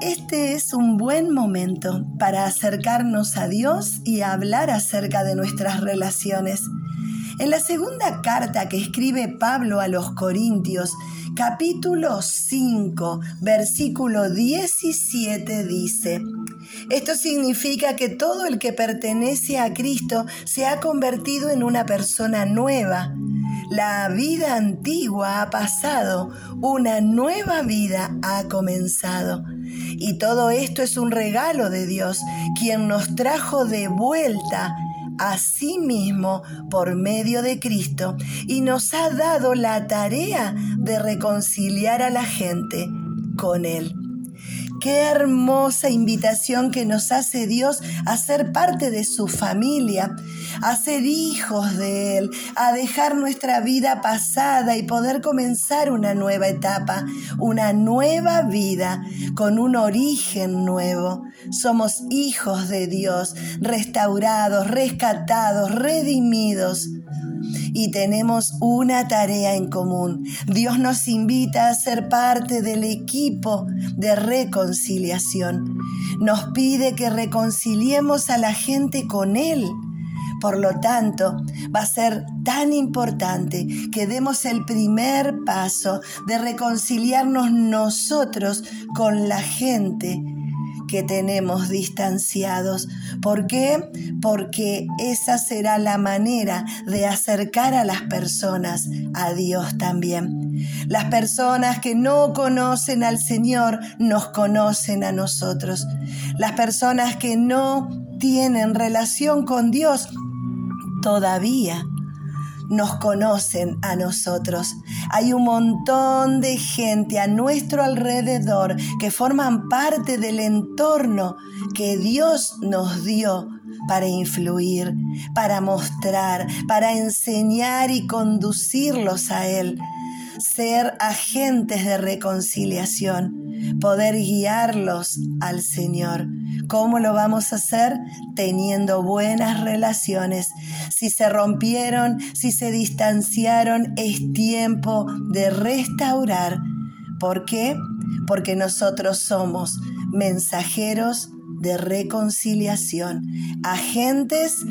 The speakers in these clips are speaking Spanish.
este es un buen momento para acercarnos a Dios y hablar acerca de nuestras relaciones. En la segunda carta que escribe Pablo a los Corintios, capítulo 5, versículo 17 dice, esto significa que todo el que pertenece a Cristo se ha convertido en una persona nueva. La vida antigua ha pasado, una nueva vida ha comenzado. Y todo esto es un regalo de Dios, quien nos trajo de vuelta a sí mismo por medio de Cristo y nos ha dado la tarea de reconciliar a la gente con Él. Qué hermosa invitación que nos hace Dios a ser parte de su familia, a ser hijos de Él, a dejar nuestra vida pasada y poder comenzar una nueva etapa, una nueva vida con un origen nuevo. Somos hijos de Dios, restaurados, rescatados, redimidos y tenemos una tarea en común. Dios nos invita a ser parte del equipo de reconciliación. Nos pide que reconciliemos a la gente con Él. Por lo tanto, va a ser tan importante que demos el primer paso de reconciliarnos nosotros con la gente que tenemos distanciados. ¿Por qué? Porque esa será la manera de acercar a las personas a Dios también. Las personas que no conocen al Señor nos conocen a nosotros. Las personas que no tienen relación con Dios todavía nos conocen a nosotros. Hay un montón de gente a nuestro alrededor que forman parte del entorno que Dios nos dio para influir, para mostrar, para enseñar y conducirlos a Él. Ser agentes de reconciliación, poder guiarlos al Señor. ¿Cómo lo vamos a hacer? Teniendo buenas relaciones. Si se rompieron, si se distanciaron, es tiempo de restaurar. ¿Por qué? Porque nosotros somos mensajeros de reconciliación, agentes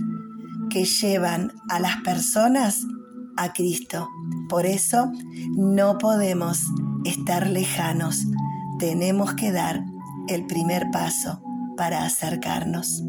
que llevan a las personas a Cristo. Por eso no podemos estar lejanos. Tenemos que dar el primer paso para acercarnos.